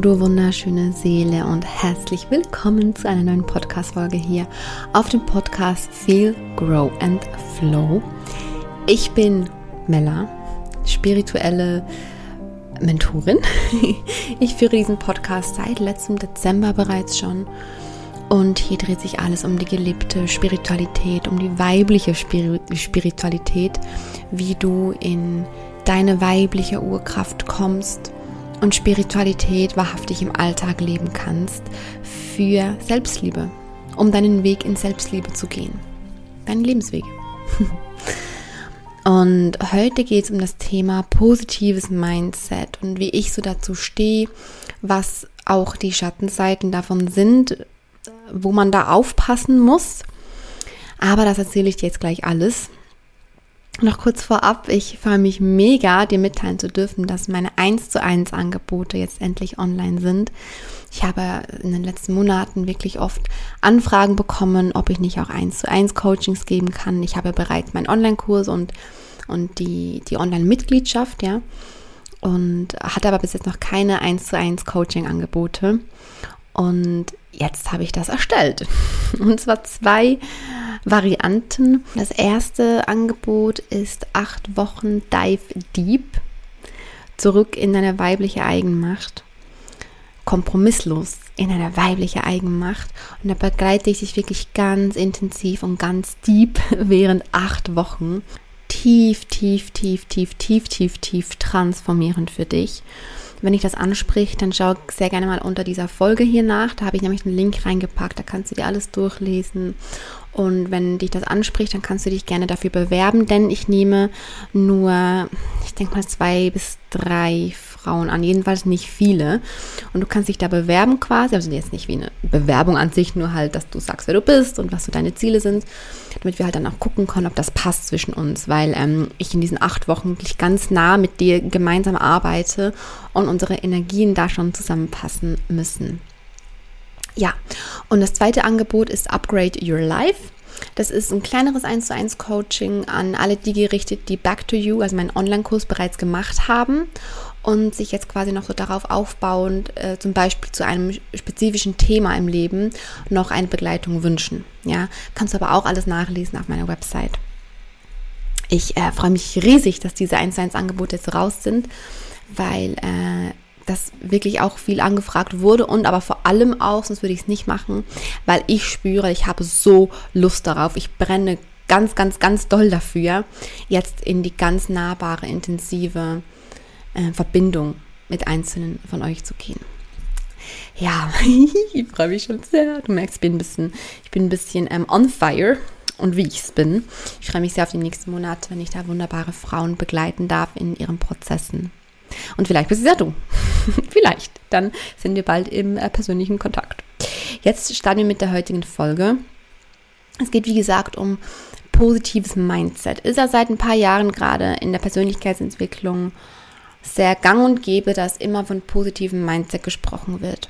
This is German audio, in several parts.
Du wunderschöne Seele und herzlich willkommen zu einer neuen Podcast-Folge hier auf dem Podcast Feel, Grow and Flow. Ich bin Mella, spirituelle Mentorin. Ich führe diesen Podcast seit letztem Dezember bereits schon. Und hier dreht sich alles um die gelebte Spiritualität, um die weibliche Spiritualität, wie du in deine weibliche Urkraft kommst und Spiritualität wahrhaftig im Alltag leben kannst für Selbstliebe, um deinen Weg in Selbstliebe zu gehen. Deinen Lebensweg. Und heute geht es um das Thema positives Mindset und wie ich so dazu stehe, was auch die Schattenseiten davon sind, wo man da aufpassen muss. Aber das erzähle ich dir jetzt gleich alles. Noch kurz vorab, ich freue mich mega, dir mitteilen zu dürfen, dass meine 1 zu 1 Angebote jetzt endlich online sind. Ich habe in den letzten Monaten wirklich oft Anfragen bekommen, ob ich nicht auch 1 zu 1 Coachings geben kann. Ich habe bereits meinen Online-Kurs und, und die, die Online-Mitgliedschaft, ja. Und hatte aber bis jetzt noch keine 1 zu 1 Coaching-Angebote. Und jetzt habe ich das erstellt. Und zwar zwei Varianten. Das erste Angebot ist acht Wochen Dive Deep. Zurück in deine weibliche Eigenmacht. Kompromisslos in eine weibliche Eigenmacht. Und da begleite ich dich wirklich ganz intensiv und ganz deep während acht Wochen. Tief, tief, tief, tief, tief, tief, tief transformierend für dich. Wenn dich das anspricht, dann schau sehr gerne mal unter dieser Folge hier nach. Da habe ich nämlich einen Link reingepackt, da kannst du dir alles durchlesen. Und wenn dich das anspricht, dann kannst du dich gerne dafür bewerben, denn ich nehme nur, ich denke mal, zwei bis drei Frauen an, jedenfalls nicht viele. Und du kannst dich da bewerben quasi, also jetzt nicht wie eine Bewerbung an sich, nur halt, dass du sagst, wer du bist und was so deine Ziele sind, damit wir halt dann auch gucken können, ob das passt zwischen uns, weil ähm, ich in diesen acht Wochen wirklich ganz nah mit dir gemeinsam arbeite und unsere Energien da schon zusammenpassen müssen. Ja, und das zweite Angebot ist Upgrade Your Life. Das ist ein kleineres 1 zu 1 Coaching an alle die gerichtet, die Back to You, also meinen Online-Kurs bereits gemacht haben und sich jetzt quasi noch so darauf aufbauend, äh, zum Beispiel zu einem spezifischen Thema im Leben, noch eine Begleitung wünschen. Ja, kannst du aber auch alles nachlesen auf meiner Website. Ich äh, freue mich riesig, dass diese 1 zu 1 Angebote jetzt raus sind, weil äh, das wirklich auch viel angefragt wurde und aber vor allem auch, sonst würde ich es nicht machen, weil ich spüre, ich habe so Lust darauf. Ich brenne ganz, ganz, ganz doll dafür, jetzt in die ganz nahbare, intensive äh, Verbindung mit einzelnen von euch zu gehen. Ja, ich freue mich schon sehr. Du merkst, ich bin ein bisschen, ich bin ein bisschen ähm, on fire und wie ich es bin. Ich freue mich sehr auf die nächsten Monate, wenn ich da wunderbare Frauen begleiten darf in ihren Prozessen. Und vielleicht bist es ja du. vielleicht. Dann sind wir bald im äh, persönlichen Kontakt. Jetzt starten wir mit der heutigen Folge. Es geht, wie gesagt, um positives Mindset. Ist ja seit ein paar Jahren gerade in der Persönlichkeitsentwicklung sehr gang und gäbe, dass immer von positivem Mindset gesprochen wird.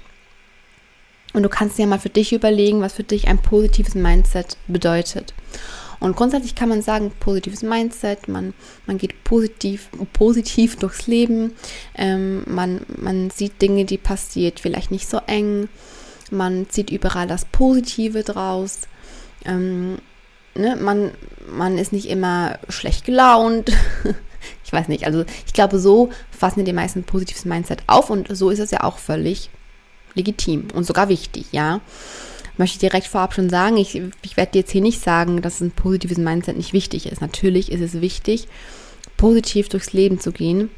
Und du kannst dir mal für dich überlegen, was für dich ein positives Mindset bedeutet. Und grundsätzlich kann man sagen, positives Mindset, man, man geht positiv, positiv durchs Leben, ähm, man, man sieht Dinge, die passiert, vielleicht nicht so eng, man zieht überall das Positive draus, ähm, ne, man, man ist nicht immer schlecht gelaunt. ich weiß nicht, also ich glaube, so fassen die meisten positives Mindset auf und so ist es ja auch völlig legitim und sogar wichtig, ja möchte ich direkt vorab schon sagen, ich, ich werde dir jetzt hier nicht sagen, dass ein positives Mindset nicht wichtig ist. Natürlich ist es wichtig, positiv durchs Leben zu gehen,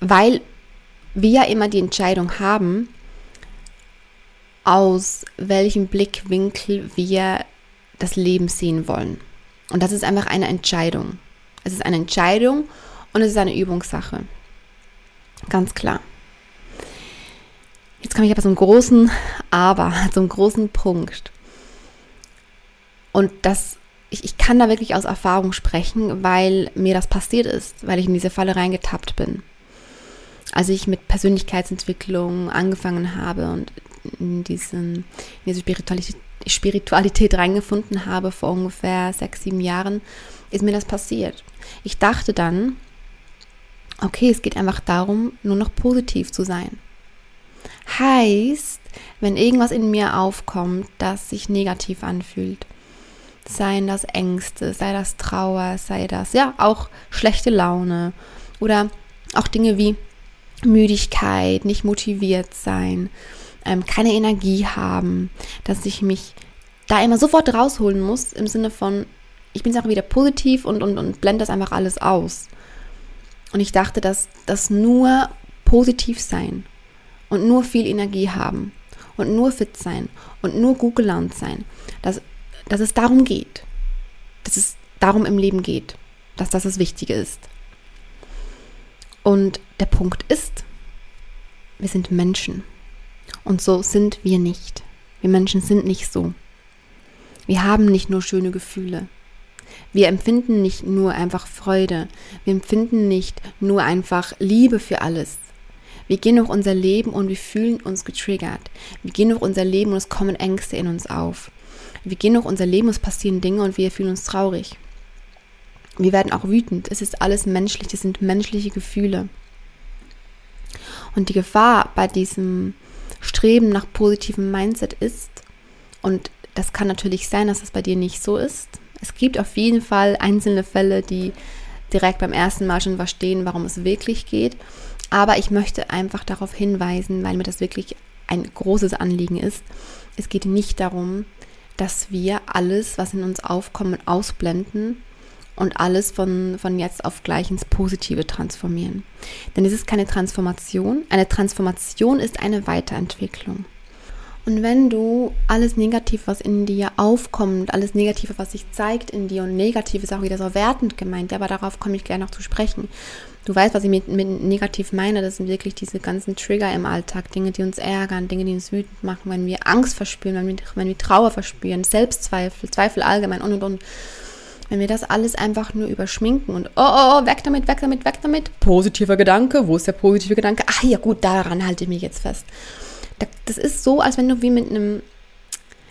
weil wir ja immer die Entscheidung haben, aus welchem Blickwinkel wir das Leben sehen wollen. Und das ist einfach eine Entscheidung. Es ist eine Entscheidung und es ist eine Übungssache. Ganz klar. Jetzt komme ich aber zum großen Aber, zum großen Punkt. Und das, ich, ich kann da wirklich aus Erfahrung sprechen, weil mir das passiert ist, weil ich in diese Falle reingetappt bin. Als ich mit Persönlichkeitsentwicklung angefangen habe und in, diesen, in diese Spiritualität, Spiritualität reingefunden habe vor ungefähr sechs, sieben Jahren, ist mir das passiert. Ich dachte dann, okay, es geht einfach darum, nur noch positiv zu sein heißt, wenn irgendwas in mir aufkommt, das sich negativ anfühlt, seien das Ängste, sei das Trauer, sei das ja auch schlechte Laune oder auch Dinge wie Müdigkeit, nicht motiviert sein, ähm, keine Energie haben, dass ich mich da immer sofort rausholen muss im Sinne von, ich bin jetzt auch wieder positiv und, und, und blende das einfach alles aus. Und ich dachte, dass das nur positiv sein und nur viel Energie haben und nur fit sein und nur gut gelaunt sein, dass, dass es darum geht, dass es darum im Leben geht, dass das das Wichtige ist. Und der Punkt ist, wir sind Menschen. Und so sind wir nicht. Wir Menschen sind nicht so. Wir haben nicht nur schöne Gefühle. Wir empfinden nicht nur einfach Freude. Wir empfinden nicht nur einfach Liebe für alles. Wir gehen durch unser Leben und wir fühlen uns getriggert. Wir gehen durch unser Leben und es kommen Ängste in uns auf. Wir gehen durch unser Leben, und es passieren Dinge und wir fühlen uns traurig. Wir werden auch wütend. Es ist alles menschlich. Das sind menschliche Gefühle. Und die Gefahr bei diesem Streben nach positivem Mindset ist, und das kann natürlich sein, dass es bei dir nicht so ist. Es gibt auf jeden Fall einzelne Fälle, die direkt beim ersten Mal schon verstehen, warum es wirklich geht. Aber ich möchte einfach darauf hinweisen, weil mir das wirklich ein großes Anliegen ist. Es geht nicht darum, dass wir alles, was in uns aufkommt, ausblenden und alles von, von jetzt auf gleich ins Positive transformieren. Denn es ist keine Transformation. Eine Transformation ist eine Weiterentwicklung. Und wenn du alles Negative, was in dir aufkommt, alles Negative, was sich zeigt in dir, und negativ ist auch wieder so wertend gemeint, aber darauf komme ich gerne noch zu sprechen. Du weißt, was ich mit, mit negativ meine. Das sind wirklich diese ganzen Trigger im Alltag, Dinge, die uns ärgern, Dinge, die uns wütend machen, wenn wir Angst verspüren, wenn wir, wenn wir Trauer verspüren, Selbstzweifel, Zweifel allgemein und und und. Wenn wir das alles einfach nur überschminken und oh, oh, oh, weg damit, weg damit, weg damit. Positiver Gedanke, wo ist der positive Gedanke? Ach ja, gut, daran halte ich mich jetzt fest. Das ist so, als wenn du wie mit einem.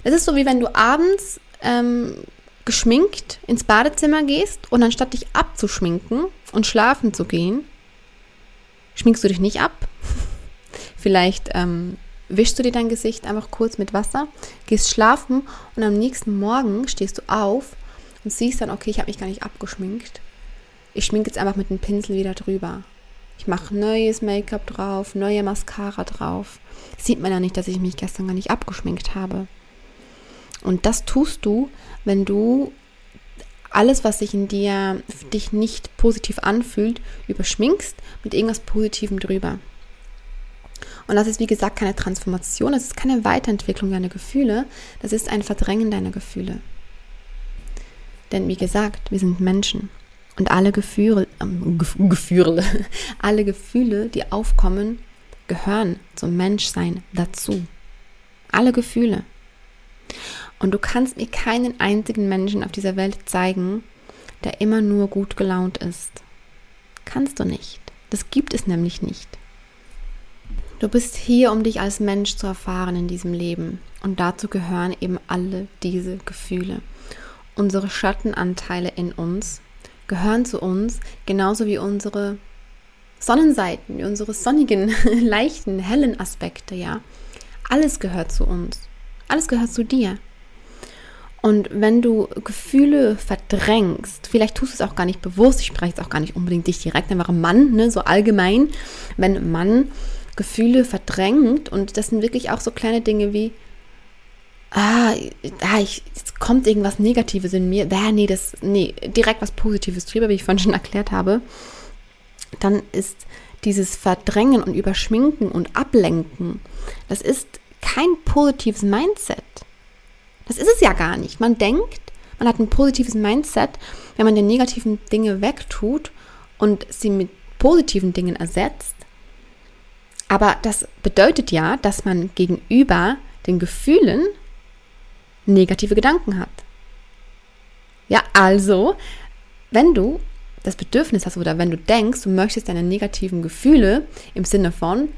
Das ist so, wie wenn du abends ähm, geschminkt ins Badezimmer gehst und anstatt dich abzuschminken und schlafen zu gehen, schminkst du dich nicht ab. Vielleicht ähm, wischst du dir dein Gesicht einfach kurz mit Wasser, gehst schlafen und am nächsten Morgen stehst du auf und siehst dann, okay, ich habe mich gar nicht abgeschminkt. Ich schminke jetzt einfach mit dem Pinsel wieder drüber. Ich mache neues Make-up drauf, neue Mascara drauf. Sieht man ja nicht, dass ich mich gestern gar nicht abgeschminkt habe. Und das tust du, wenn du alles, was sich in dir dich nicht positiv anfühlt, überschminkst mit irgendwas Positivem drüber. Und das ist, wie gesagt, keine Transformation, das ist keine Weiterentwicklung deiner Gefühle, das ist ein Verdrängen deiner Gefühle. Denn wie gesagt, wir sind Menschen. Und alle Gefühle, ähm, Gefühle, alle Gefühle, die aufkommen, gehören zum Menschsein dazu. Alle Gefühle. Und du kannst mir keinen einzigen Menschen auf dieser Welt zeigen, der immer nur gut gelaunt ist. Kannst du nicht. Das gibt es nämlich nicht. Du bist hier, um dich als Mensch zu erfahren in diesem Leben. Und dazu gehören eben alle diese Gefühle unsere Schattenanteile in uns gehören zu uns, genauso wie unsere Sonnenseiten, wie unsere sonnigen, leichten, hellen Aspekte, ja. Alles gehört zu uns. Alles gehört zu dir. Und wenn du Gefühle verdrängst, vielleicht tust du es auch gar nicht bewusst, ich spreche jetzt auch gar nicht unbedingt dich direkt, einfach Mann, ne, so allgemein, wenn Mann Gefühle verdrängt und das sind wirklich auch so kleine Dinge wie, ah, ah ich, jetzt kommt irgendwas Negatives in mir, ah, nee, das, nee, direkt was Positives drüber, wie ich vorhin schon erklärt habe, dann ist dieses Verdrängen und Überschminken und Ablenken, das ist kein positives Mindset. Das ist es ja gar nicht. Man denkt, man hat ein positives Mindset, wenn man die negativen Dinge wegtut und sie mit positiven Dingen ersetzt. Aber das bedeutet ja, dass man gegenüber den Gefühlen negative Gedanken hat. Ja, also, wenn du das Bedürfnis hast oder wenn du denkst, du möchtest deine negativen Gefühle im Sinne von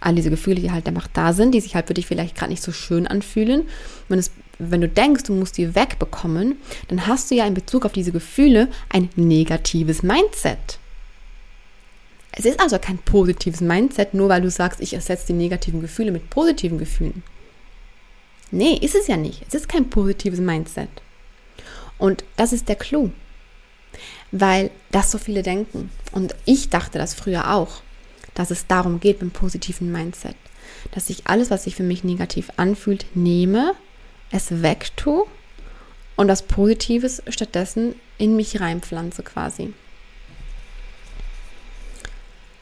all diese Gefühle, die halt einfach da sind, die sich halt für dich vielleicht gerade nicht so schön anfühlen, wenn, es, wenn du denkst, du musst die wegbekommen, dann hast du ja in Bezug auf diese Gefühle ein negatives Mindset. Es ist also kein positives Mindset, nur weil du sagst, ich ersetze die negativen Gefühle mit positiven Gefühlen. Nee, ist es ja nicht. Es ist kein positives Mindset. Und das ist der Clou. Weil das so viele denken. Und ich dachte das früher auch, dass es darum geht beim positiven Mindset. Dass ich alles, was sich für mich negativ anfühlt, nehme, es wegtue und das Positives stattdessen in mich reinpflanze quasi.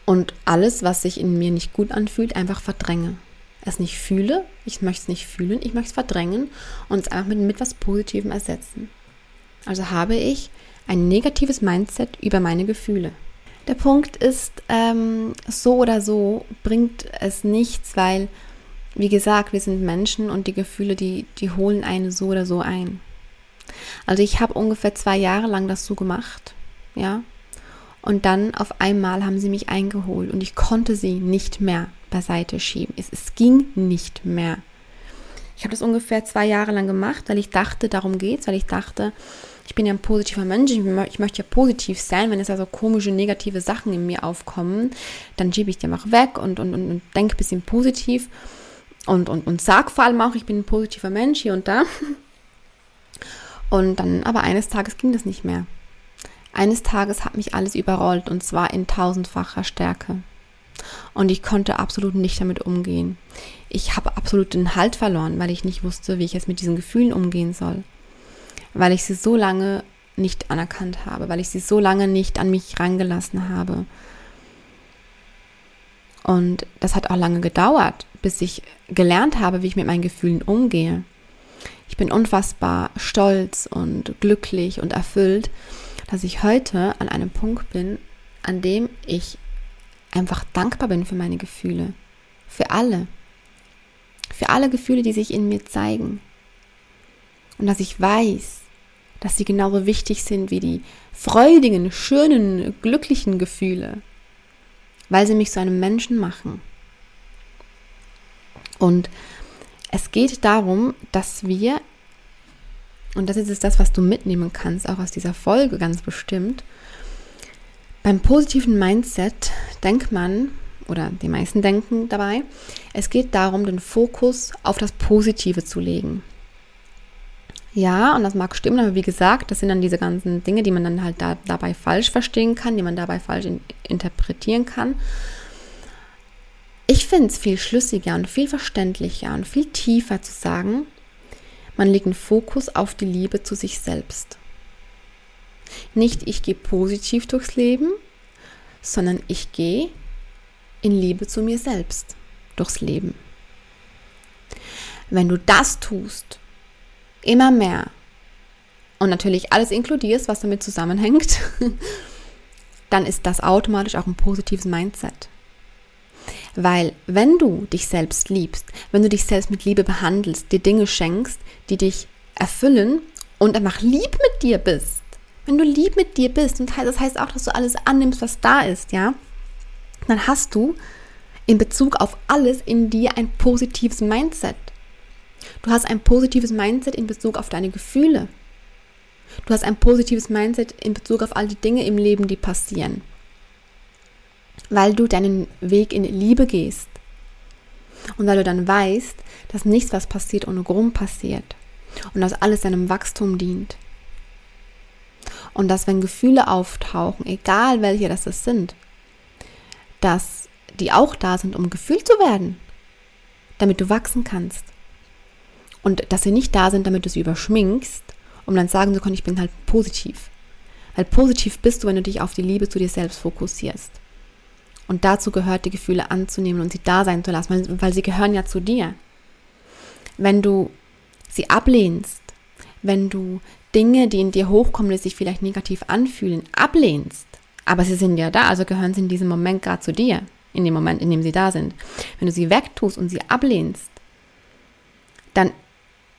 Und alles, was sich in mir nicht gut anfühlt, einfach verdränge. Es nicht fühle, ich möchte es nicht fühlen, ich möchte es verdrängen und es einfach mit, mit was Positivem ersetzen. Also habe ich ein negatives Mindset über meine Gefühle. Der Punkt ist, ähm, so oder so bringt es nichts, weil, wie gesagt, wir sind Menschen und die Gefühle, die, die holen einen so oder so ein. Also ich habe ungefähr zwei Jahre lang das so gemacht, ja. Und dann auf einmal haben sie mich eingeholt und ich konnte sie nicht mehr beiseite schieben. Es, es ging nicht mehr. Ich habe das ungefähr zwei Jahre lang gemacht, weil ich dachte, darum geht's, weil ich dachte, ich bin ja ein positiver Mensch, ich möchte ja positiv sein. Wenn es also komische, negative Sachen in mir aufkommen, dann schiebe ich die einfach weg und, und, und, und denke ein bisschen positiv und, und, und sag vor allem auch, ich bin ein positiver Mensch hier und da. Und dann, aber eines Tages ging das nicht mehr. Eines Tages hat mich alles überrollt und zwar in tausendfacher Stärke. Und ich konnte absolut nicht damit umgehen. Ich habe absolut den Halt verloren, weil ich nicht wusste, wie ich jetzt mit diesen Gefühlen umgehen soll. Weil ich sie so lange nicht anerkannt habe, weil ich sie so lange nicht an mich rangelassen habe. Und das hat auch lange gedauert, bis ich gelernt habe, wie ich mit meinen Gefühlen umgehe. Ich bin unfassbar stolz und glücklich und erfüllt, dass ich heute an einem Punkt bin, an dem ich einfach dankbar bin für meine Gefühle. Für alle. Für alle Gefühle, die sich in mir zeigen. Und dass ich weiß, dass sie genauso wichtig sind wie die freudigen, schönen, glücklichen Gefühle, weil sie mich zu einem Menschen machen. Und es geht darum, dass wir, und das ist jetzt das, was du mitnehmen kannst, auch aus dieser Folge ganz bestimmt, beim positiven Mindset denkt man, oder die meisten denken dabei, es geht darum, den Fokus auf das Positive zu legen. Ja, und das mag stimmen, aber wie gesagt, das sind dann diese ganzen Dinge, die man dann halt da, dabei falsch verstehen kann, die man dabei falsch in, interpretieren kann. Ich finde es viel schlüssiger und viel verständlicher und viel tiefer zu sagen, man legt einen Fokus auf die Liebe zu sich selbst. Nicht ich gehe positiv durchs Leben, sondern ich gehe in Liebe zu mir selbst durchs Leben. Wenn du das tust, immer mehr, und natürlich alles inkludierst, was damit zusammenhängt, dann ist das automatisch auch ein positives Mindset. Weil wenn du dich selbst liebst, wenn du dich selbst mit Liebe behandelst, dir Dinge schenkst, die dich erfüllen und einfach lieb mit dir bist, wenn du lieb mit dir bist, und das heißt auch, dass du alles annimmst, was da ist, ja, dann hast du in Bezug auf alles in dir ein positives Mindset. Du hast ein positives Mindset in Bezug auf deine Gefühle. Du hast ein positives Mindset in Bezug auf all die Dinge im Leben, die passieren weil du deinen Weg in Liebe gehst. Und weil du dann weißt, dass nichts, was passiert, ohne Grund passiert. Und dass alles deinem Wachstum dient. Und dass, wenn Gefühle auftauchen, egal welche das sind, dass die auch da sind, um gefühlt zu werden, damit du wachsen kannst. Und dass sie nicht da sind, damit du sie überschminkst, um dann sagen zu können, ich bin halt positiv. Weil positiv bist du, wenn du dich auf die Liebe zu dir selbst fokussierst. Und dazu gehört, die Gefühle anzunehmen und sie da sein zu lassen, weil, weil sie gehören ja zu dir. Wenn du sie ablehnst, wenn du Dinge, die in dir hochkommen, die sich vielleicht negativ anfühlen, ablehnst, aber sie sind ja da, also gehören sie in diesem Moment gerade zu dir, in dem Moment, in dem sie da sind. Wenn du sie wegtust und sie ablehnst, dann,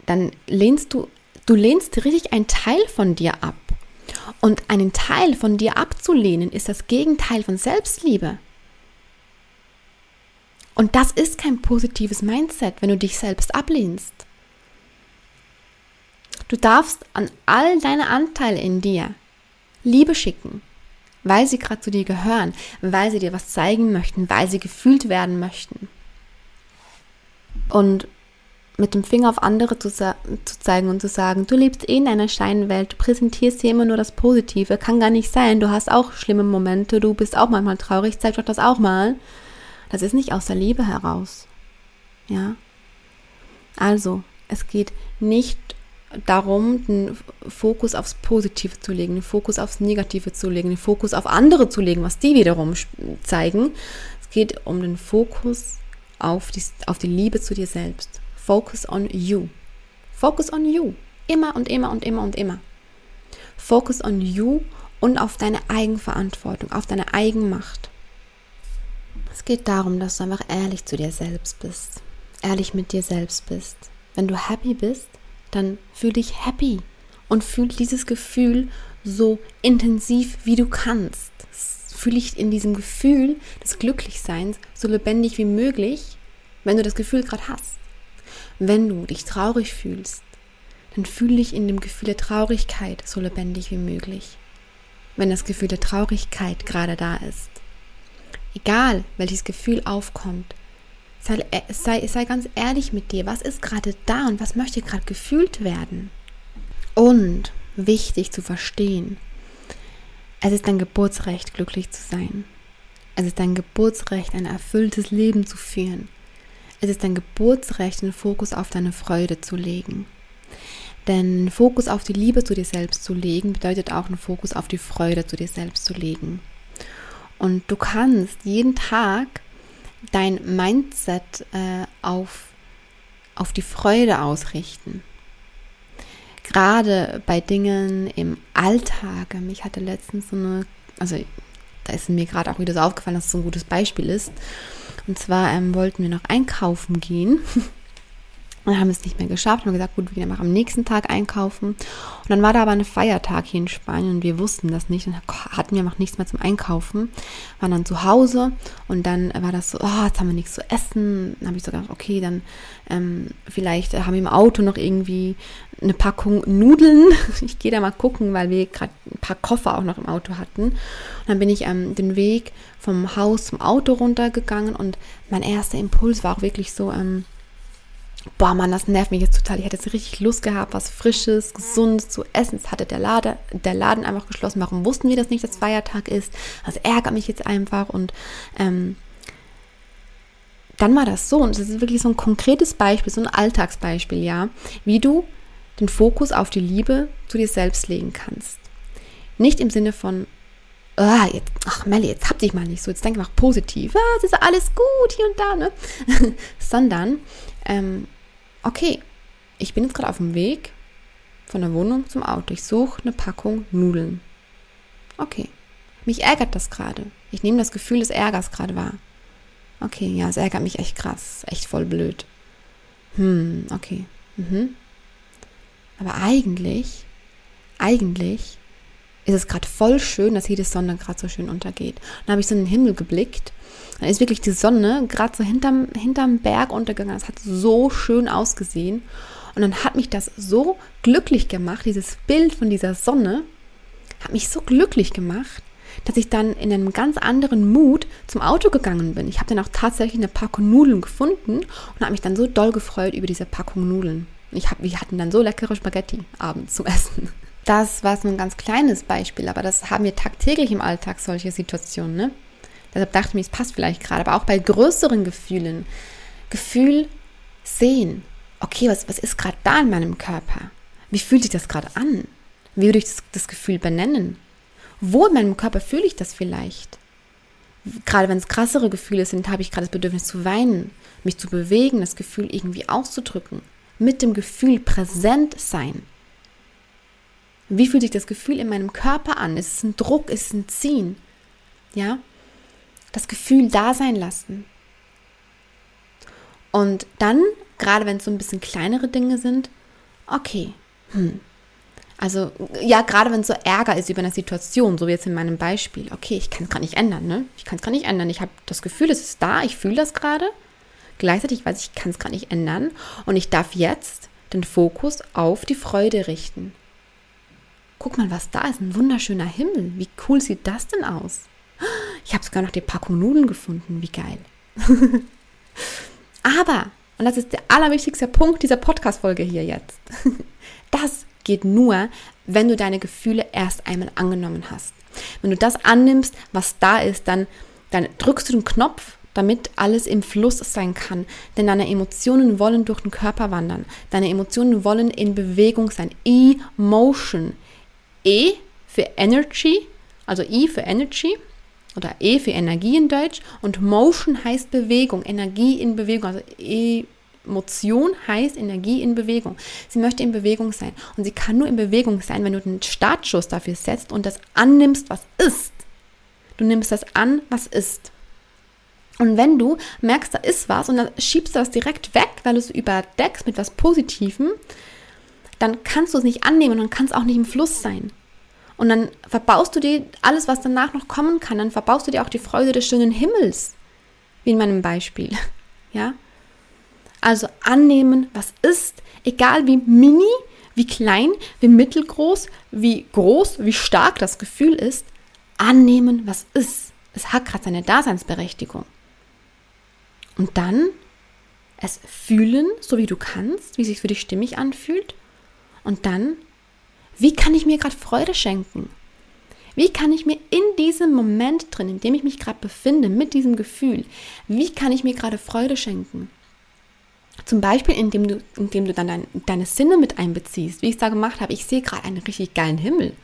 dann lehnst du, du lehnst richtig einen Teil von dir ab. Und einen Teil von dir abzulehnen, ist das Gegenteil von Selbstliebe. Und das ist kein positives Mindset, wenn du dich selbst ablehnst. Du darfst an all deine Anteile in dir Liebe schicken, weil sie gerade zu dir gehören, weil sie dir was zeigen möchten, weil sie gefühlt werden möchten. Und mit dem Finger auf andere zu, zu, zeigen und zu sagen, du lebst eh in einer Scheinwelt, du präsentierst hier immer nur das Positive, kann gar nicht sein, du hast auch schlimme Momente, du bist auch manchmal traurig, zeig doch das auch mal. Das ist nicht aus der Liebe heraus. Ja. Also, es geht nicht darum, den Fokus aufs Positive zu legen, den Fokus aufs Negative zu legen, den Fokus auf andere zu legen, was die wiederum zeigen. Es geht um den Fokus auf die, auf die Liebe zu dir selbst. Focus on you. Focus on you. Immer und immer und immer und immer. Focus on you und auf deine Eigenverantwortung, auf deine Eigenmacht. Es geht darum, dass du einfach ehrlich zu dir selbst bist. Ehrlich mit dir selbst bist. Wenn du happy bist, dann fühl dich happy und fühl dieses Gefühl so intensiv wie du kannst. Fühl dich in diesem Gefühl des Glücklichseins so lebendig wie möglich, wenn du das Gefühl gerade hast. Wenn du dich traurig fühlst, dann fühl dich in dem Gefühl der Traurigkeit so lebendig wie möglich. Wenn das Gefühl der Traurigkeit gerade da ist. Egal, welches Gefühl aufkommt, Sei, sei, sei ganz ehrlich mit dir. Was ist gerade da und was möchte gerade gefühlt werden? Und wichtig zu verstehen, es ist dein Geburtsrecht, glücklich zu sein. Es ist dein Geburtsrecht, ein erfülltes Leben zu führen. Es ist dein Geburtsrecht, den Fokus auf deine Freude zu legen. Denn Fokus auf die Liebe zu dir selbst zu legen, bedeutet auch einen Fokus auf die Freude zu dir selbst zu legen. Und du kannst jeden Tag dein Mindset äh, auf, auf die Freude ausrichten. Gerade bei Dingen im Alltag. Ich hatte letztens so eine, also da ist mir gerade auch wieder so aufgefallen, dass es so ein gutes Beispiel ist. Und zwar ähm, wollten wir noch einkaufen gehen. Und haben es nicht mehr geschafft. Haben gesagt, gut, wir gehen einfach am nächsten Tag einkaufen. Und dann war da aber ein Feiertag hier in Spanien und wir wussten das nicht und hatten wir noch nichts mehr zum Einkaufen. Waren dann zu Hause und dann war das so, oh, jetzt haben wir nichts zu essen. Dann habe ich so gedacht, okay, dann ähm, vielleicht haben wir im Auto noch irgendwie eine Packung Nudeln. Ich gehe da mal gucken, weil wir gerade ein paar Koffer auch noch im Auto hatten. Und dann bin ich ähm, den Weg vom Haus zum Auto runtergegangen und mein erster Impuls war auch wirklich so, ähm, boah Mann, das nervt mich jetzt total. Ich hätte jetzt richtig Lust gehabt, was Frisches, Gesundes zu essen. Es hatte der, Lade, der Laden einfach geschlossen. Warum wussten wir, dass nicht das Feiertag ist? Das ärgert mich jetzt einfach. Und ähm, dann war das so. Und das ist wirklich so ein konkretes Beispiel, so ein Alltagsbeispiel, ja, wie du den Fokus auf die Liebe zu dir selbst legen kannst. Nicht im Sinne von, oh, jetzt, ach Melli, jetzt hab dich mal nicht so, jetzt denk mal positiv, ah, es ist alles gut hier und da, ne? Sondern ähm, okay, ich bin jetzt gerade auf dem Weg von der Wohnung zum Auto. Ich suche eine Packung Nudeln. Okay, mich ärgert das gerade. Ich nehme das Gefühl des Ärgers gerade wahr. Okay, ja, es ärgert mich echt krass, echt voll blöd. Hm, okay. Mhm. Aber eigentlich, eigentlich ist es gerade voll schön, dass hier die Sonne gerade so schön untergeht. dann habe ich so in den Himmel geblickt dann ist wirklich die Sonne gerade so hinterm, hinterm Berg untergegangen. Das hat so schön ausgesehen. Und dann hat mich das so glücklich gemacht, dieses Bild von dieser Sonne hat mich so glücklich gemacht, dass ich dann in einem ganz anderen Mut zum Auto gegangen bin. Ich habe dann auch tatsächlich eine Packung Nudeln gefunden und habe mich dann so doll gefreut über diese Packung Nudeln. Ich hab, wir hatten dann so leckere Spaghetti abends zum Essen. Das war so ein ganz kleines Beispiel, aber das haben wir tagtäglich im Alltag, solche Situationen. Ne? Deshalb dachte ich mir, es passt vielleicht gerade. Aber auch bei größeren Gefühlen. Gefühl sehen. Okay, was, was ist gerade da in meinem Körper? Wie fühlt sich das gerade an? Wie würde ich das, das Gefühl benennen? Wo in meinem Körper fühle ich das vielleicht? Gerade wenn es krassere Gefühle sind, habe ich gerade das Bedürfnis zu weinen, mich zu bewegen, das Gefühl irgendwie auszudrücken. Mit dem Gefühl präsent sein. Wie fühlt sich das Gefühl in meinem Körper an? Ist es ein Druck? Ist es ein Ziehen? Ja? Das Gefühl da sein lassen. Und dann, gerade wenn es so ein bisschen kleinere Dinge sind, okay, hm. Also, ja, gerade wenn es so Ärger ist über eine Situation, so wie jetzt in meinem Beispiel, okay, ich kann es gerade nicht ändern, ne? Ich kann es gerade nicht ändern. Ich habe das Gefühl, es ist da, ich fühle das gerade. Gleichzeitig weiß ich, ich kann es gerade nicht ändern. Und ich darf jetzt den Fokus auf die Freude richten. guck mal, was da ist. Ein wunderschöner Himmel. Wie cool sieht das denn aus? Ich habe sogar noch die Packung Nudeln gefunden. Wie geil. Aber, und das ist der allerwichtigste Punkt dieser Podcast-Folge hier jetzt, das geht nur, wenn du deine Gefühle erst einmal angenommen hast. Wenn du das annimmst, was da ist, dann, dann drückst du den Knopf, damit alles im Fluss sein kann. Denn deine Emotionen wollen durch den Körper wandern. Deine Emotionen wollen in Bewegung sein. Emotion. E für Energy, also I für Energy oder E für Energie in Deutsch und Motion heißt Bewegung, Energie in Bewegung, also Emotion heißt Energie in Bewegung. Sie möchte in Bewegung sein und sie kann nur in Bewegung sein, wenn du den Startschuss dafür setzt und das annimmst, was ist. Du nimmst das an, was ist. Und wenn du merkst, da ist was und dann schiebst du das direkt weg, weil du es überdeckst mit was Positivem, dann kannst du es nicht annehmen und dann kann es auch nicht im Fluss sein. Und dann verbaust du dir alles, was danach noch kommen kann. Dann verbaust du dir auch die Freude des schönen Himmels, wie in meinem Beispiel. Ja? Also annehmen, was ist, egal wie mini, wie klein, wie mittelgroß, wie groß, wie stark das Gefühl ist, annehmen, was ist. Es hat gerade seine Daseinsberechtigung. Und dann es fühlen, so wie du kannst, wie es sich für dich stimmig anfühlt. Und dann, wie kann ich mir gerade Freude schenken? Wie kann ich mir in diesem Moment drin, in dem ich mich gerade befinde, mit diesem Gefühl, wie kann ich mir gerade Freude schenken? Zum Beispiel, indem du, indem du dann dein, deine Sinne mit einbeziehst, wie ich es da gemacht habe. Ich sehe gerade einen richtig geilen Himmel.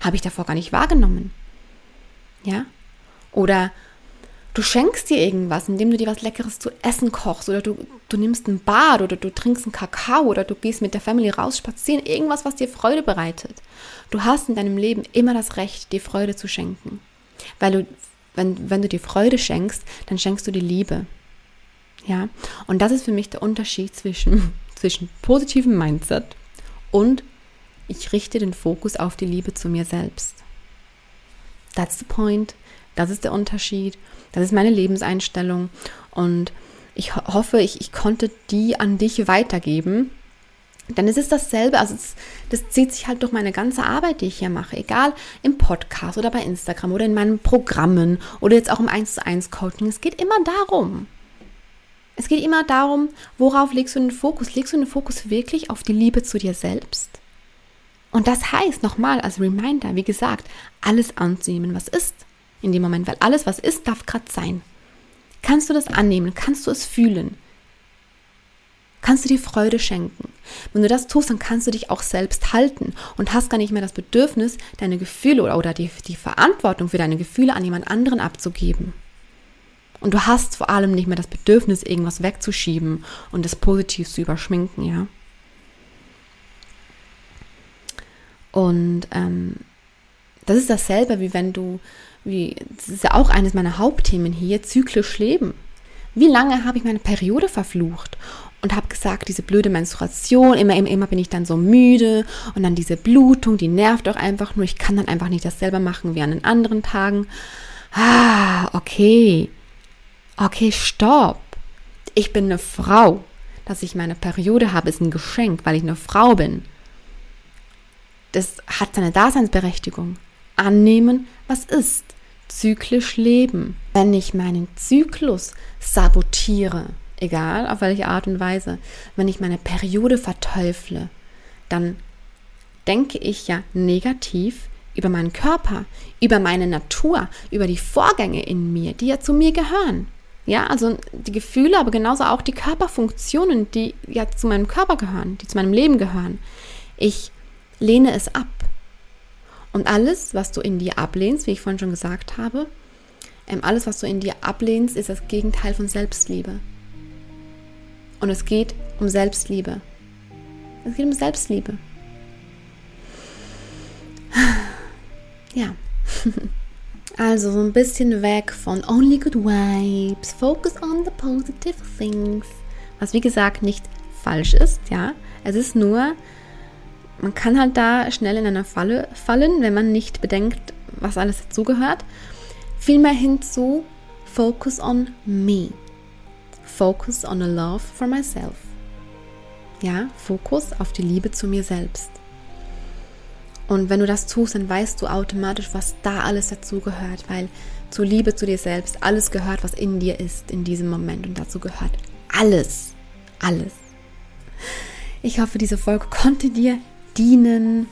Habe ich davor gar nicht wahrgenommen. Ja? Oder du schenkst dir irgendwas, indem du dir was Leckeres zu essen kochst oder du, du nimmst ein Bad oder du trinkst einen Kakao oder du gehst mit der Family raus spazieren, irgendwas, was dir Freude bereitet. Du hast in deinem Leben immer das Recht, dir Freude zu schenken. Weil du, wenn, wenn du dir Freude schenkst, dann schenkst du dir Liebe. Ja, und das ist für mich der Unterschied zwischen, zwischen positivem Mindset und ich richte den Fokus auf die Liebe zu mir selbst. That's the point. Das ist der Unterschied. Das ist meine Lebenseinstellung. Und ich hoffe, ich, ich konnte die an dich weitergeben. Denn es ist dasselbe, also es, das zieht sich halt durch meine ganze Arbeit, die ich hier mache, egal im Podcast oder bei Instagram oder in meinen Programmen oder jetzt auch im 1 zu 1 Coaching. Es geht immer darum. Es geht immer darum, worauf legst du den Fokus? Legst du den Fokus wirklich auf die Liebe zu dir selbst? Und das heißt nochmal als Reminder, wie gesagt, alles anzunehmen, was ist in dem Moment, weil alles, was ist, darf gerade sein. Kannst du das annehmen? Kannst du es fühlen? Kannst du dir Freude schenken? Wenn du das tust, dann kannst du dich auch selbst halten und hast gar nicht mehr das Bedürfnis, deine Gefühle oder, oder die, die Verantwortung für deine Gefühle an jemand anderen abzugeben. Und du hast vor allem nicht mehr das Bedürfnis, irgendwas wegzuschieben und das positiv zu überschminken, ja. Und ähm, das ist dasselbe, wie wenn du wie, das ist ja auch eines meiner Hauptthemen hier, zyklisch leben. Wie lange habe ich meine Periode verflucht und habe gesagt, diese blöde Menstruation, immer, immer, immer bin ich dann so müde und dann diese Blutung, die nervt doch einfach nur, ich kann dann einfach nicht das selber machen wie an den anderen Tagen. Ah, okay. Okay, stopp. Ich bin eine Frau. Dass ich meine Periode habe, ist ein Geschenk, weil ich eine Frau bin. Das hat seine Daseinsberechtigung. Annehmen, was ist zyklisch leben. Wenn ich meinen Zyklus sabotiere, egal auf welche Art und Weise, wenn ich meine Periode verteufle, dann denke ich ja negativ über meinen Körper, über meine Natur, über die Vorgänge in mir, die ja zu mir gehören. Ja, also die Gefühle, aber genauso auch die Körperfunktionen, die ja zu meinem Körper gehören, die zu meinem Leben gehören. Ich lehne es ab. Und alles, was du in dir ablehnst, wie ich vorhin schon gesagt habe, ähm, alles, was du in dir ablehnst, ist das Gegenteil von Selbstliebe. Und es geht um Selbstliebe. Es geht um Selbstliebe. Ja. Also so ein bisschen weg von only good vibes, focus on the positive things. Was wie gesagt nicht falsch ist, ja. Es ist nur man kann halt da schnell in einer Falle fallen, wenn man nicht bedenkt, was alles dazugehört. Vielmehr hinzu, focus on me. Focus on a love for myself. Ja, Fokus auf die Liebe zu mir selbst. Und wenn du das tust, dann weißt du automatisch, was da alles dazugehört, weil zur Liebe zu dir selbst alles gehört, was in dir ist in diesem Moment. Und dazu gehört alles. Alles. Ich hoffe, diese Folge konnte dir dienen.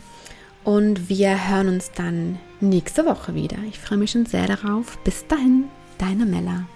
Und wir hören uns dann nächste Woche wieder. Ich freue mich schon sehr darauf. Bis dahin, deine Mella.